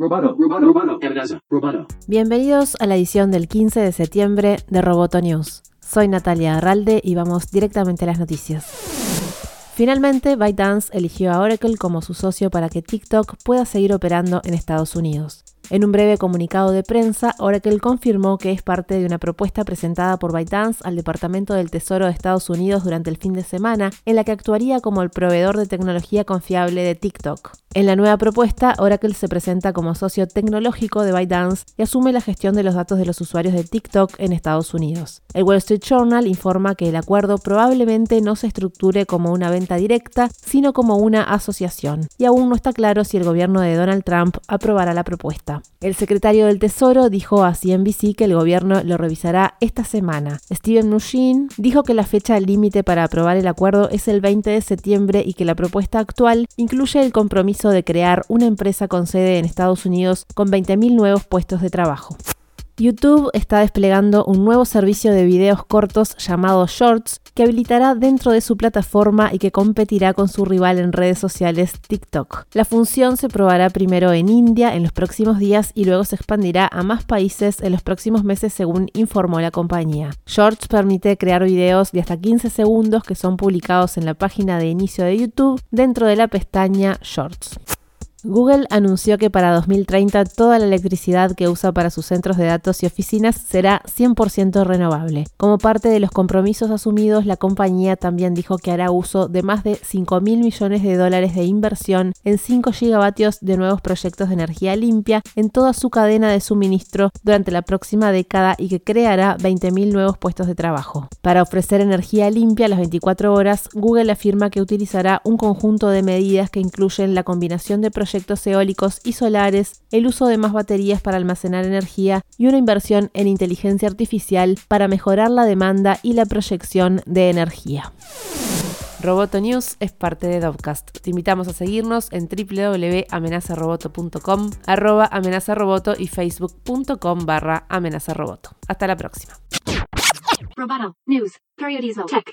Roboto, roboto, roboto. Bienvenidos a la edición del 15 de septiembre de Roboto News. Soy Natalia Arralde y vamos directamente a las noticias. Finalmente, ByteDance eligió a Oracle como su socio para que TikTok pueda seguir operando en Estados Unidos. En un breve comunicado de prensa, Oracle confirmó que es parte de una propuesta presentada por ByteDance al Departamento del Tesoro de Estados Unidos durante el fin de semana, en la que actuaría como el proveedor de tecnología confiable de TikTok. En la nueva propuesta, Oracle se presenta como socio tecnológico de ByteDance y asume la gestión de los datos de los usuarios de TikTok en Estados Unidos. El Wall Street Journal informa que el acuerdo probablemente no se estructure como una venta directa, sino como una asociación, y aún no está claro si el gobierno de Donald Trump aprobará la propuesta. El secretario del Tesoro dijo a CNBC que el gobierno lo revisará esta semana. Steven Mnuchin dijo que la fecha límite para aprobar el acuerdo es el 20 de septiembre y que la propuesta actual incluye el compromiso de crear una empresa con sede en Estados Unidos con 20.000 nuevos puestos de trabajo. YouTube está desplegando un nuevo servicio de videos cortos llamado Shorts que habilitará dentro de su plataforma y que competirá con su rival en redes sociales TikTok. La función se probará primero en India en los próximos días y luego se expandirá a más países en los próximos meses según informó la compañía. Shorts permite crear videos de hasta 15 segundos que son publicados en la página de inicio de YouTube dentro de la pestaña Shorts. Google anunció que para 2030 toda la electricidad que usa para sus centros de datos y oficinas será 100% renovable. Como parte de los compromisos asumidos, la compañía también dijo que hará uso de más de 5 mil millones de dólares de inversión en 5 gigavatios de nuevos proyectos de energía limpia en toda su cadena de suministro durante la próxima década y que creará 20.000 nuevos puestos de trabajo. Para ofrecer energía limpia a las 24 horas, Google afirma que utilizará un conjunto de medidas que incluyen la combinación de proyectos proyectos eólicos y solares, el uso de más baterías para almacenar energía y una inversión en inteligencia artificial para mejorar la demanda y la proyección de energía. Roboto News es parte de Dovcast. Te invitamos a seguirnos en www.amenazaroboto.com, arroba amenazaroboto y facebook.com barra amenazaroboto. Hasta la próxima. Roboto News Periodismo Tech.